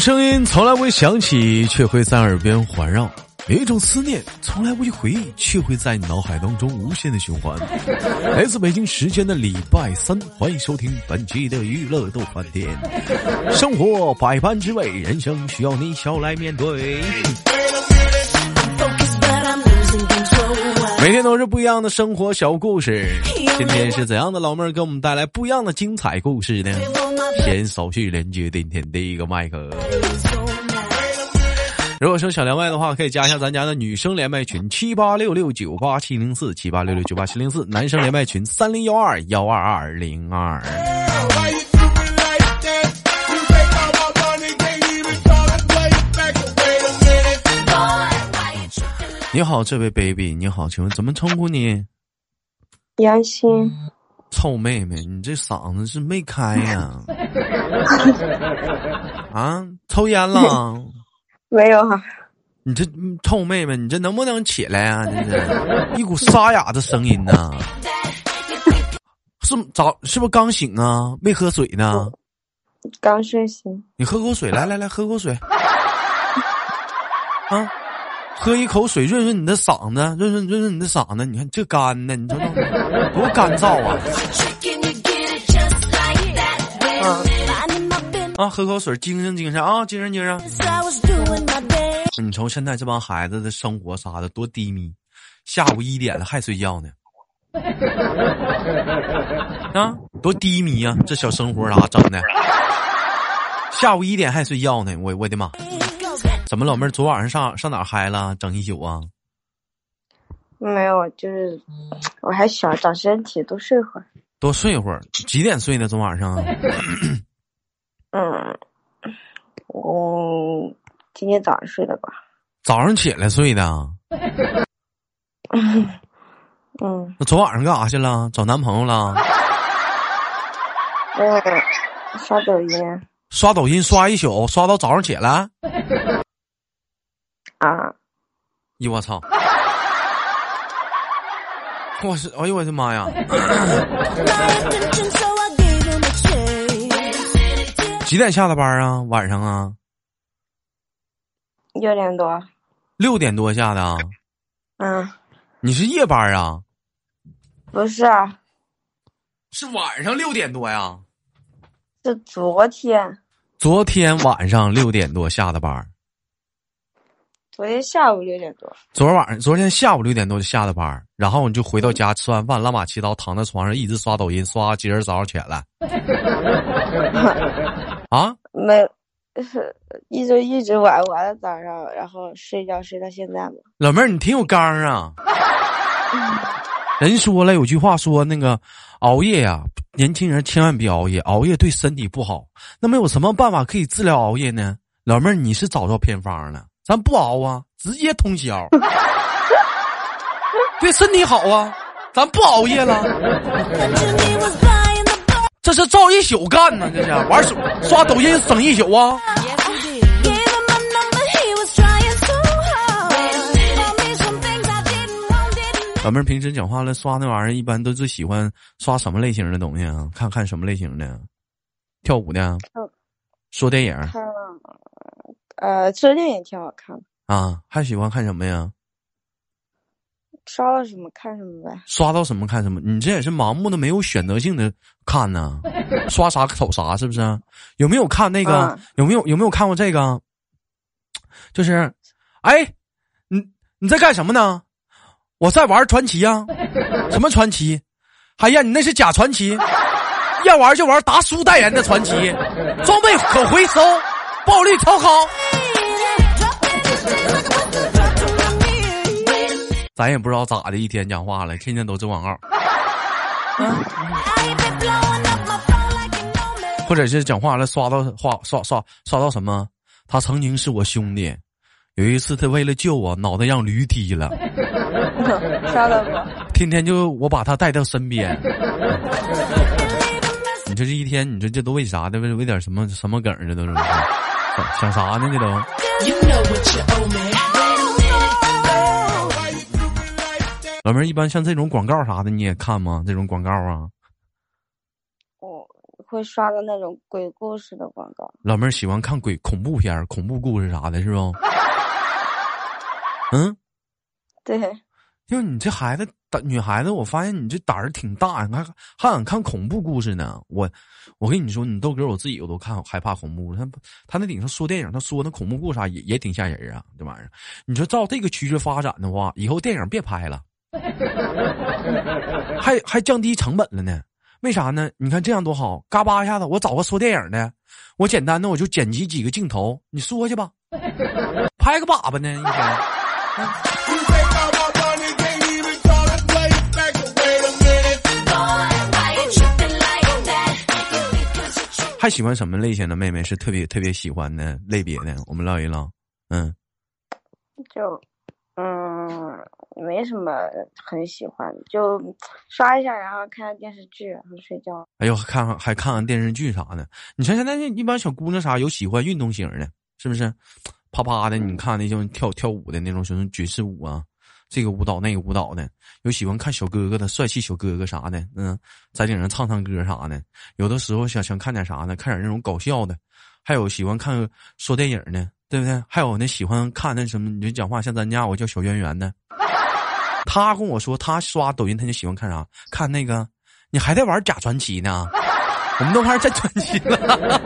声音从来未响起，却会在耳边环绕；有一种思念从来不去回忆，却会在脑海当中无限的循环。来自北京时间的礼拜三，欢迎收听本期的娱乐逗翻天。生活百般滋味，人生需要你笑来面对。每天都是不一样的生活小故事，今天是怎样的老妹儿给我们带来不一样的精彩故事呢？先手续连接今天第一个麦克。如果说想连麦的话，可以加一下咱家的女生连麦群七八六六九八七零四七八六六九八七零四，男生连麦群三零幺二幺二二零二。你好，这位 baby，你好，请问怎么称呼你？杨鑫，臭妹妹，你这嗓子是没开呀？啊，抽烟了？没有哈。你这臭妹妹，你这能不能起来啊？你这一股沙哑的声音呢？是早是不是刚醒啊？没喝水呢？刚睡醒。你喝口水，来来来，喝口水。啊。喝一口水润润你的嗓子，润润润润你的嗓子。你看这干的，你知道多干燥啊！啊，喝口水，精神精神啊，精神精神。你瞅现在这帮孩子的生活啥的多低迷，下午一点了还睡觉呢。啊，多低迷啊！这小生活咋整的？下午一点还睡觉呢，我我的妈！怎么，老妹儿昨晚上上上哪嗨了？整一宿啊？没有，就是我还小，长身体，多睡会儿。多睡会儿？几点睡的？昨晚上？嗯，我今天早上睡的吧。早上起来睡的？嗯。那昨晚上干啥去了？找男朋友了？嗯，刷抖音。刷抖音刷一宿，刷到早上起来。啊！咦，我操！我是，哎呦我的妈呀！几点下的班啊？晚上啊？六点多。六点多下的？嗯。你是夜班啊？不是啊。是晚上六点多呀？是昨天。昨天晚上六点多下的班。昨天下午六点多，昨天晚上，昨天下午六点多就下的班，然后你就回到家吃完饭，拉马七刀躺在床上一直刷抖音，刷今儿早上起来。啊？没，一直一直玩玩到早上，然后睡觉睡到现在嘛。老妹儿，你挺有刚啊！人说了有句话说那个熬夜呀，年轻人千万别熬夜，熬夜对身体不好。那么有什么办法可以治疗熬夜呢？老妹儿，你是找到偏方了。咱不熬啊，直接通宵，对身体好啊！咱不熬夜了，这是照一宿干呢，这是玩手刷抖音省一宿啊！老妹儿平时讲话了刷那玩意儿，一般都是喜欢刷什么类型的东西啊？看看什么类型的？跳舞的？说电影？呃，这电影挺好看的啊，还喜欢看什么呀？刷到什么看什么呗。刷到什么看什么，你这也是盲目的、没有选择性的看呢？刷啥瞅啥，是不是？有没有看那个？有没有有没有看过这个？就是，哎，你你在干什么呢？我在玩传奇呀。什么传奇？哎呀，你那是假传奇。要玩就玩达叔代言的传奇，装备可回收，暴力超高。咱也不知道咋的，一天讲话了，天天都做广告，或者是讲话了，刷到话刷刷刷到什么？他曾经是我兄弟，有一次他为了救我，脑袋让驴踢了，刷到过。天天就我把他带到身边，你这这一天，你说这都为啥的？为为点什么什么梗儿？这都是想啥呢？你都。老妹儿，一般像这种广告啥的，你也看吗？这种广告啊？我，会刷到那种鬼故事的广告。老妹儿喜欢看鬼恐怖片、恐怖故事啥的，是不？嗯，对。就你这孩子，女孩子，我发现你这胆儿挺大，你看还敢看恐怖故事呢。我，我跟你说，你豆哥我自己我都看害怕恐怖。他他那顶上说电影，他说那恐怖故事啥也也挺吓人啊。这玩意儿，你说照这个趋势发展的话，以后电影别拍了，还还降低成本了呢。为啥呢？你看这样多好，嘎巴一下子，我找个说电影的，我简单的我就剪辑几个镜头，你说去吧，拍个粑粑呢一天。还喜欢什么类型的妹妹是特别特别喜欢的类别的？我们唠一唠。嗯，就嗯，没什么很喜欢，就刷一下，然后看看电视剧，然后睡觉。哎呦，看看还看看电视剧啥的。你像现在那一般小姑娘啥有喜欢运动型的，是不是？啪啪的，你看那种跳跳舞的那种什么爵士舞啊。这个舞蹈那个舞蹈的，有喜欢看小哥哥的帅气小哥哥啥的，嗯，在顶上唱唱歌啥的。有的时候想想看点啥呢？看点那种搞笑的，还有喜欢看说电影的，对不对？还有那喜欢看那什么，你就讲话像咱家我叫小圆圆的，他跟我说他刷抖音他就喜欢看啥？看那个你还在玩假传奇呢？我们都开始真传奇了。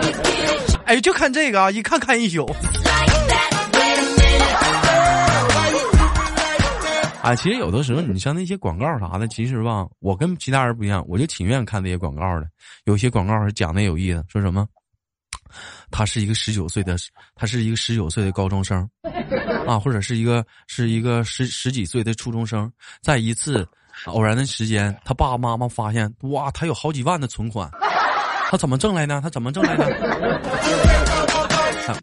哎，就看这个啊，一看看一宿。啊，其实有的时候，你像那些广告啥的，其实吧，我跟其他人不一样，我就挺愿意看那些广告的。有些广告是讲的有意思，说什么，他是一个十九岁的，他是一个十九岁的高中生，啊，或者是一个是一个十十几岁的初中生，在一次偶然的时间，他爸爸妈妈发现，哇，他有好几万的存款，他怎么挣来呢？他怎么挣来的？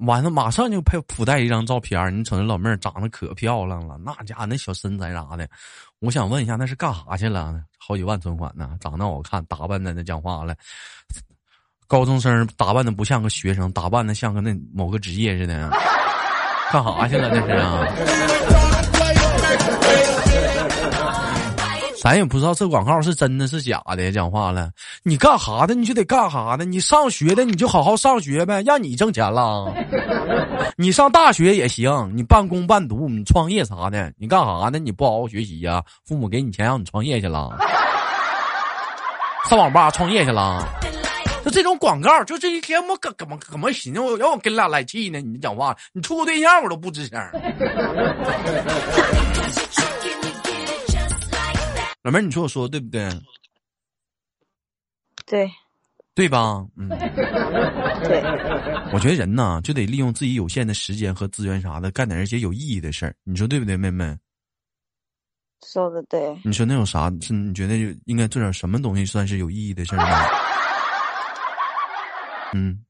完了，马上就配附带一张照片你瞅那老妹儿长得可漂亮了，那家那小身材啥的，我想问一下，那是干啥去了？好几万存款呢，长得好看，打扮的那讲话了，高中生打扮的不像个学生，打扮的像个那某个职业似的，干啥去了？那是啊。咱也不知道这广告是真的是假的。讲话了，你干哈的你就得干哈的，你上学的你就好好上学呗，让你挣钱了。你上大学也行，你半工半读，你创业啥的，你干哈呢？你不好好学习呀？父母给你钱让你创业去了，上网吧创业去了。就这种广告，就这一天我怎么怎么寻思，我让我跟俩来气呢？你讲话，你处个对象我都不吱声。老妹儿，你说我说的对不对？对，对吧？嗯，对。我觉得人呢，就得利用自己有限的时间和资源啥的，干点一些有意义的事儿。你说对不对，妹妹？说的对。你说那有啥？是你觉得应该做点什么东西算是有意义的事儿呢？嗯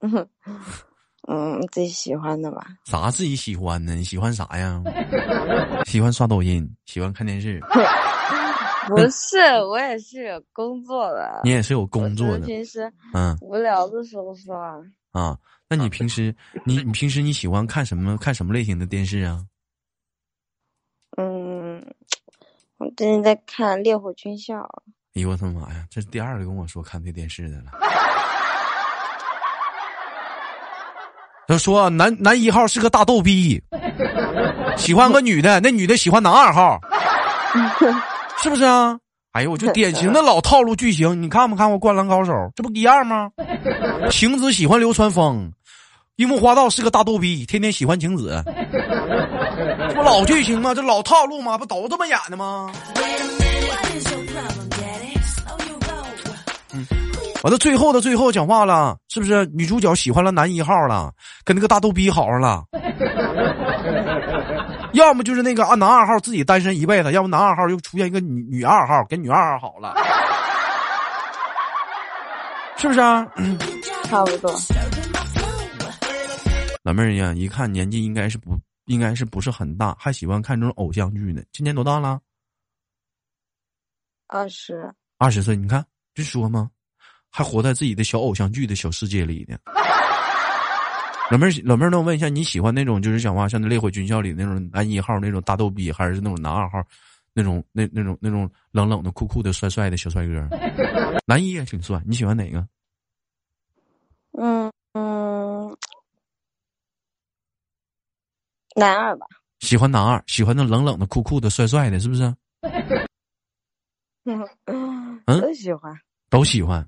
嗯 嗯，自己喜欢的吧？啥自己喜欢的？你喜欢啥呀？喜欢刷抖音，喜欢看电视。不是，我也是有工作的。你也是有工作的。平时嗯，无聊的时候刷。啊，那你平时你你平时你喜欢看什么看什么类型的电视啊？嗯，我最近在看《烈火军校》。哎呦我的妈呀！这是第二个跟我说看这电视的了。他说男男一号是个大逗逼，喜欢个女的，那女的喜欢男二号。是不是啊？哎呦，我就典型的老套路剧情，你看没看过《灌篮高手》？这不一样吗？晴子喜欢流川枫，樱木花道是个大逗逼，天天喜欢晴子，这不老剧情吗？这老套路吗？不都这么演的吗？嗯，完了，最后的最后讲话了，是不是女主角喜欢了男一号了，跟那个大逗逼好上了？要么就是那个啊，男二号自己单身一辈子；要么男二号又出现一个女女二号，跟女二号好了，是不是啊？差不多。老妹儿呀，一看年纪应该是不应该是不是很大，还喜欢看这种偶像剧呢。今年多大了？二十。二十岁，你看就说嘛，还活在自己的小偶像剧的小世界里呢。老妹儿，老妹儿，那我问一下，你喜欢那种就是讲话像那《烈火军校》里那种男一号那种大逗逼，还是那种男二号，那种那那种那种冷冷的、酷酷的、帅帅的小帅哥？男一也挺帅，你喜欢哪个？嗯嗯，男二吧。喜欢男二，喜欢那冷冷的、酷酷的、帅帅的，是不是？嗯，都喜欢，都喜欢，都喜欢。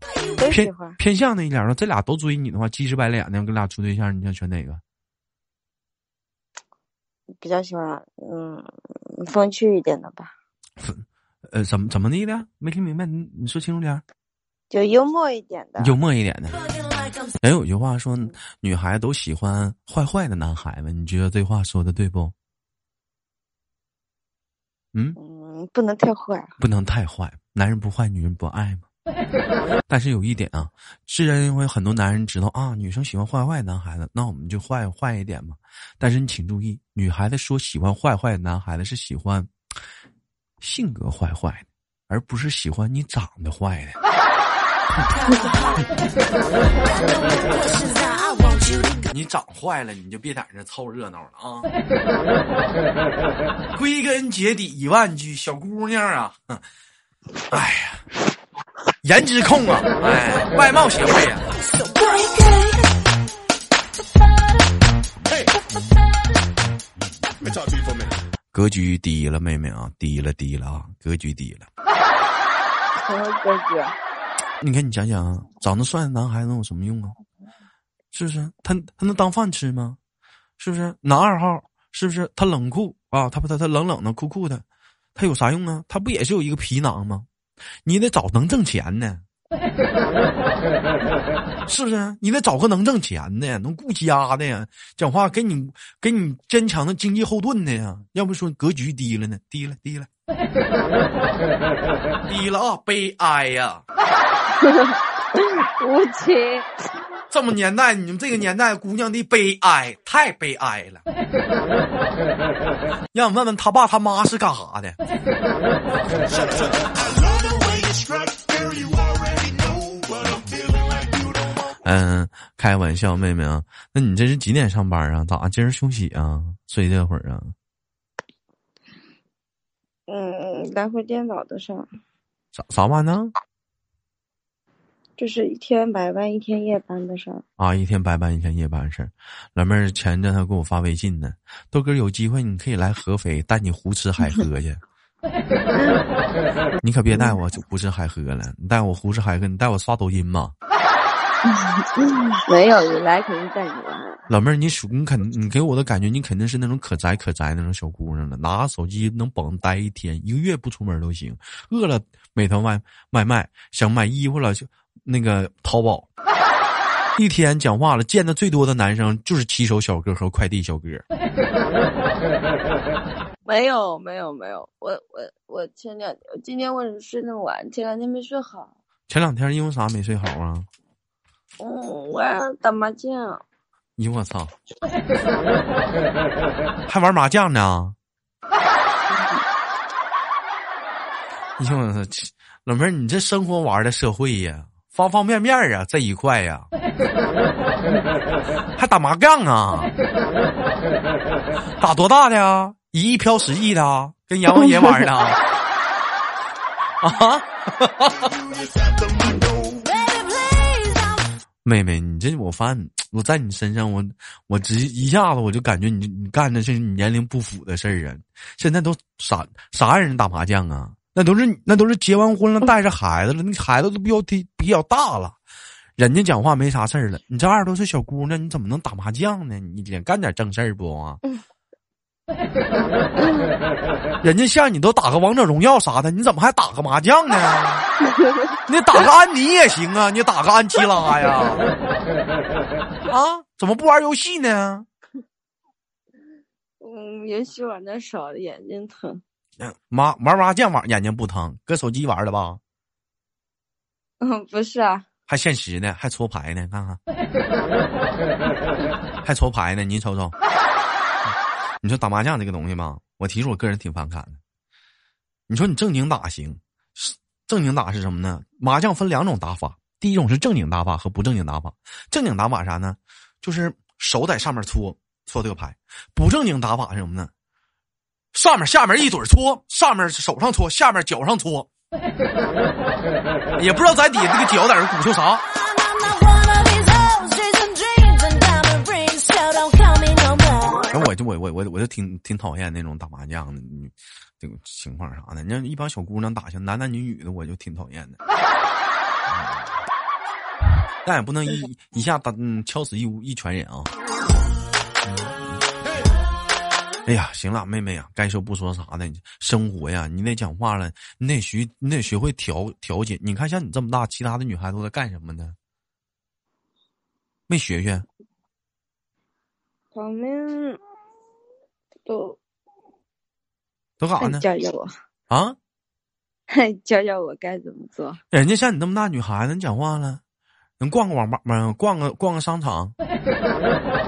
偏偏向那一点的，这俩都追你的话，鸡翅白脸的，跟俩处对象，你想选哪个？比较喜欢，嗯，风趣一点的吧。呃，怎么怎么的了？没听明白，你你说清楚点。就幽默一点的。幽默一点的。人有句话说，女孩子都喜欢坏坏的男孩子，你觉得这话说的对不？嗯嗯，不能太坏，不能太坏。男人不坏，女人不爱嘛。但是有一点啊，虽然因为很多男人知道啊，女生喜欢坏坏男孩子，那我们就坏坏一点嘛。但是你请注意，女孩子说喜欢坏坏的男孩子是喜欢性格坏坏的，而不是喜欢你长得坏的。你长坏了，你就别在这凑热闹了啊！归根结底一万句，小姑娘啊，哎呀，颜值控啊，哎，外貌协会啊。格局低了，妹妹啊，低了低了啊，格局低了。什么格局？你看，你想想啊，长得帅的男孩子能有什么用啊？是不是？他他能当饭吃吗？是不是？男二号是不是？他冷酷啊？他不他他冷冷的酷酷的，他有啥用啊？他不也是有一个皮囊吗？你得找能挣钱的，是不是？你得找个能挣钱的，能顾家的呀，讲话给你给你坚强的经济后盾的呀。要不说格局低了呢？低了，低了，低了啊！悲哀呀！无情，这么年代，你们这个年代姑娘的悲哀，太悲哀了。让我问问他爸他妈是干啥的？嗯，开玩笑，妹妹啊，那你这是几点上班啊？咋今儿休息啊？睡这会儿啊？嗯，来回颠倒的上。啥啥班呢？就是一天白班一天夜班的事儿啊，一天白班一天夜班的事儿。老妹儿前阵他给我发微信呢，豆哥有机会你可以来合肥带你胡吃海喝去。你可别带我胡吃海喝了，你带我胡吃海喝，你带我刷抖音嘛。没有，你来肯定带你玩。老妹儿，你属你肯你给我的感觉，你肯定是那种可宅可宅那种小姑娘了，拿手机能绷待一天一个月不出门都行。饿了美团外外卖，想买衣服了就。那个淘宝，一天讲话了，见的最多的男生就是骑手小哥和快递小哥。没有没有没有，我我我前两天今天为什么睡那么晚？前两天没睡好。前两天因为啥没睡好啊？嗯，我打麻将。你我操！还玩麻将呢？咦我操！老妹儿，你这生活玩的社会呀？方方面面啊，这一块呀，还打麻将啊？打多大的啊？一亿飘十亿的，跟阎王爷玩呢？啊！妹妹，你这我发现我在你身上，我我直一下子我就感觉你你干的是你年龄不符的事儿啊！现在都啥啥人打麻将啊？那都是那都是结完婚了带着孩子了，那孩子都比较比比较大了，人家讲话没啥事儿了。你这二十多岁小姑娘，你怎么能打麻将呢？你得干点正事儿不？人家像你都打个王者荣耀啥的，你怎么还打个麻将呢？你打个安妮也行啊，你打个安琪拉呀？啊？怎么不玩游戏呢？嗯，游戏玩的少，眼睛疼。麻玩麻将玩眼睛不疼，搁手机玩的吧？嗯，不是啊，还现实呢，还搓牌呢，看看，还搓牌呢，你瞅瞅。你说打麻将这个东西吧，我其实我个人挺反感的。你说你正经打行，正经打是什么呢？麻将分两种打法，第一种是正经打法和不正经打法。正经打法啥呢？就是手在上面搓搓这个牌。不正经打法是什么呢？上面下面一嘴搓，上面手上搓，下面脚上搓，也不知道在底下这个脚在这鼓秋啥。我我我我就挺挺讨厌那种打麻将的，这个情况啥的。你像一帮小姑娘打下男男女女的，我就挺讨厌的。但也不能一一下打嗯敲死一屋一船人啊。哎呀，行了，妹妹呀，该说不说啥的，生活呀，你得讲话了，你得学，你得学会调调节。你看，像你这么大，其他的女孩都在干什么呢？没学学？他们都都干啥呢？教教我啊！教教我该怎么做？人家像你那么大女孩子，你讲话了。能逛个网吧吗？逛个逛个商场，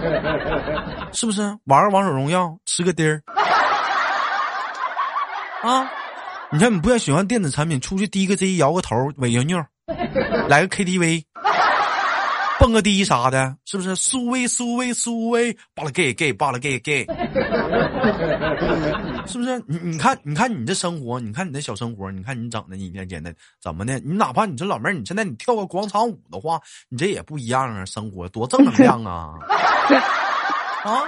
是不是？玩个王者荣耀，吃个丁儿 啊！你看，你不要喜欢电子产品，出去低个 Z，摇个头，尾个妞，来个 KTV。蹦个迪啥的，是不是？苏威苏威苏威，巴拉给给巴拉给给，是不是？你你看你看你这生活，你看你这小生活，你看你整的，你一天天的怎么的？你哪怕你这老妹儿，你现在你跳个广场舞的话，你这也不一样啊！生活多正能量啊！啊！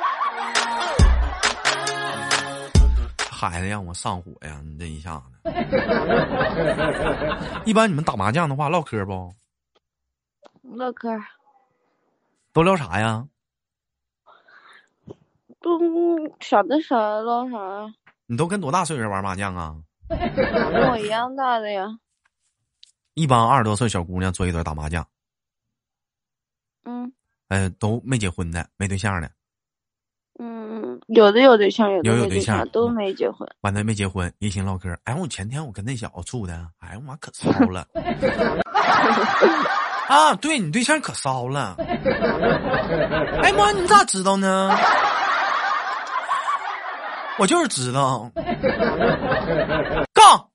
孩子让我上火呀！你这一下子，一般你们打麻将的话，唠嗑不？唠嗑。都聊啥呀？都想的啥唠啥。你都跟多大岁数人玩麻将啊？跟我一样大的呀。一帮二十多岁小姑娘坐一堆打麻将。嗯。哎，都没结婚的，没对象的。嗯，有的有对象，有的有对象，都没结婚。完了没结婚，一心唠嗑。哎，我前天我跟那小子处的，哎呀妈，可骚了。啊，对你对象可骚了！哎妈，你咋知道呢？我就是知道。杠，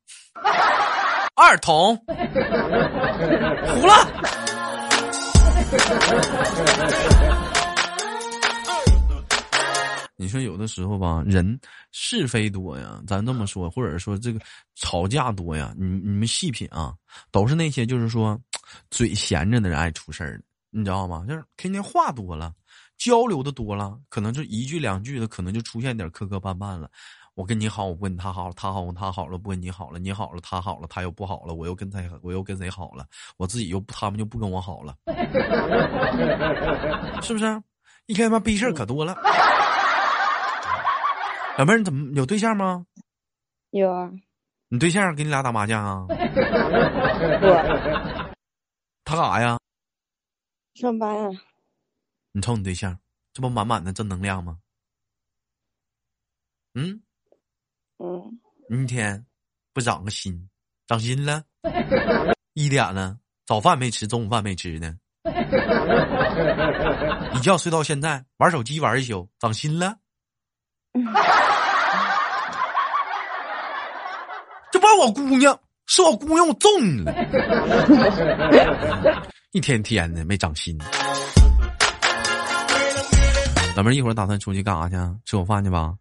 二筒，糊了。你说有的时候吧，人是非多呀，咱这么说，或者说这个吵架多呀，你你们细品啊，都是那些就是说。嘴闲着的人爱出事儿，你知道吗？就是天天话多了，交流的多了，可能就一句两句的，可能就出现点磕磕绊绊了。我跟你好，我不跟他好了，他好跟他好了，不跟你好了，你好了，他好了，他又不好了，我又跟他，我又跟谁好了，我自己又他们就不跟我好了，是不是？一天妈逼事儿可多了。老妹儿，你怎么有对象吗？有啊。你对象跟你俩打麻将啊？我。他干啥呀？上班啊。你瞅你对象，这不满满的正能量吗？嗯。嗯。一天不长个心，长心了。一点了，早饭没吃，中午饭没吃呢。一觉睡到现在，玩手机玩一宿，长心了。这不是我姑娘。是我姑娘，我揍你了！一天天的没长心。老妹儿，一会儿打算出去干啥去？吃口饭去吧。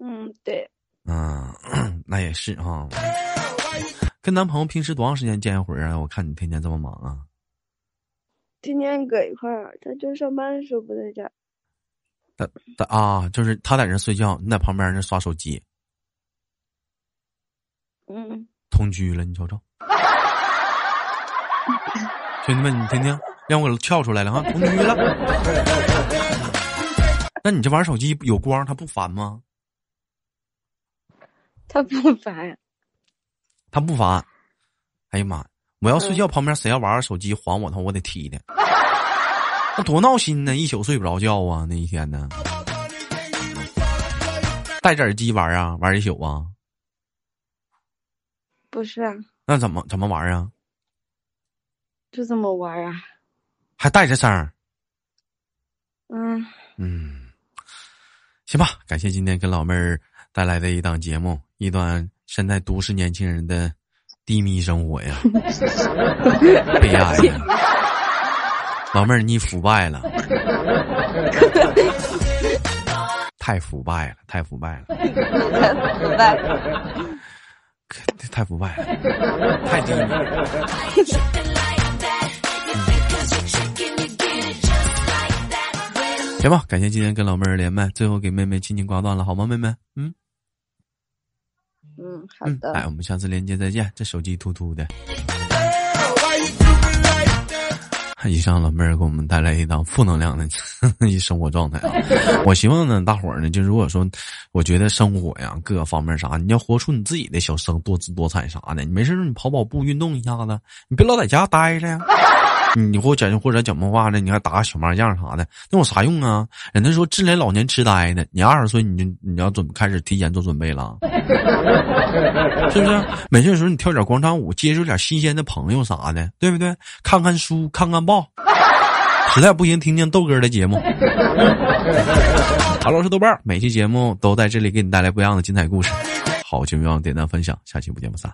嗯，对。嗯，那也是哈。跟男朋友平时多长时间见一回啊？我看你天天这么忙啊。天天搁一块儿，他就上班的时候不在家。他他啊，就是他在那睡觉，你在旁边那刷手机。嗯。同居了，你瞅瞅，兄弟们，你听听，让我跳出来了哈，同居了。那你这玩手机有光，他不烦吗？他不烦。他不烦。哎呀妈！我要睡觉，旁边谁要玩手机还我，他我得踢他。那多闹心呢，一宿睡不着觉啊，那一天呢。戴着耳机玩啊，玩一宿啊。不是啊，那怎么怎么玩啊？就这么玩啊？还带着声儿？嗯嗯，行吧。感谢今天跟老妹儿带来的一档节目，一段现在都市年轻人的低迷生活呀，悲哀呀。老妹儿，你腐败了。太腐败了，太腐败了，腐败了，太腐败了，太低了。行吧，感谢今天跟老妹儿连麦，最后给妹妹轻轻挂断了，好吗？妹妹，嗯，嗯，好的。哎，我们下次连接再见。这手机突突的。以上老妹儿给我们带来一档负能量的 一生活状态啊！我希望呢，大伙儿呢，就如果说，我觉得生活呀，各个方面啥，你要活出你自己的小生多姿多彩啥的。你没事你跑跑步，运动一下子，你别老在家待着呀。你给我讲或者讲梦话呢你还打个小麻将啥的那有啥用啊？人家说智联老年痴呆呢你二十岁你就你要准开始提前做准备了。是不是？没事的时候你跳点广场舞接触点新鲜的朋友啥的对不对？看看书看看报。实在不行听听豆哥的节目。好老师豆瓣每期节目都在这里给你带来不一样的精彩故事。好就没忘点赞分享下期不见不散。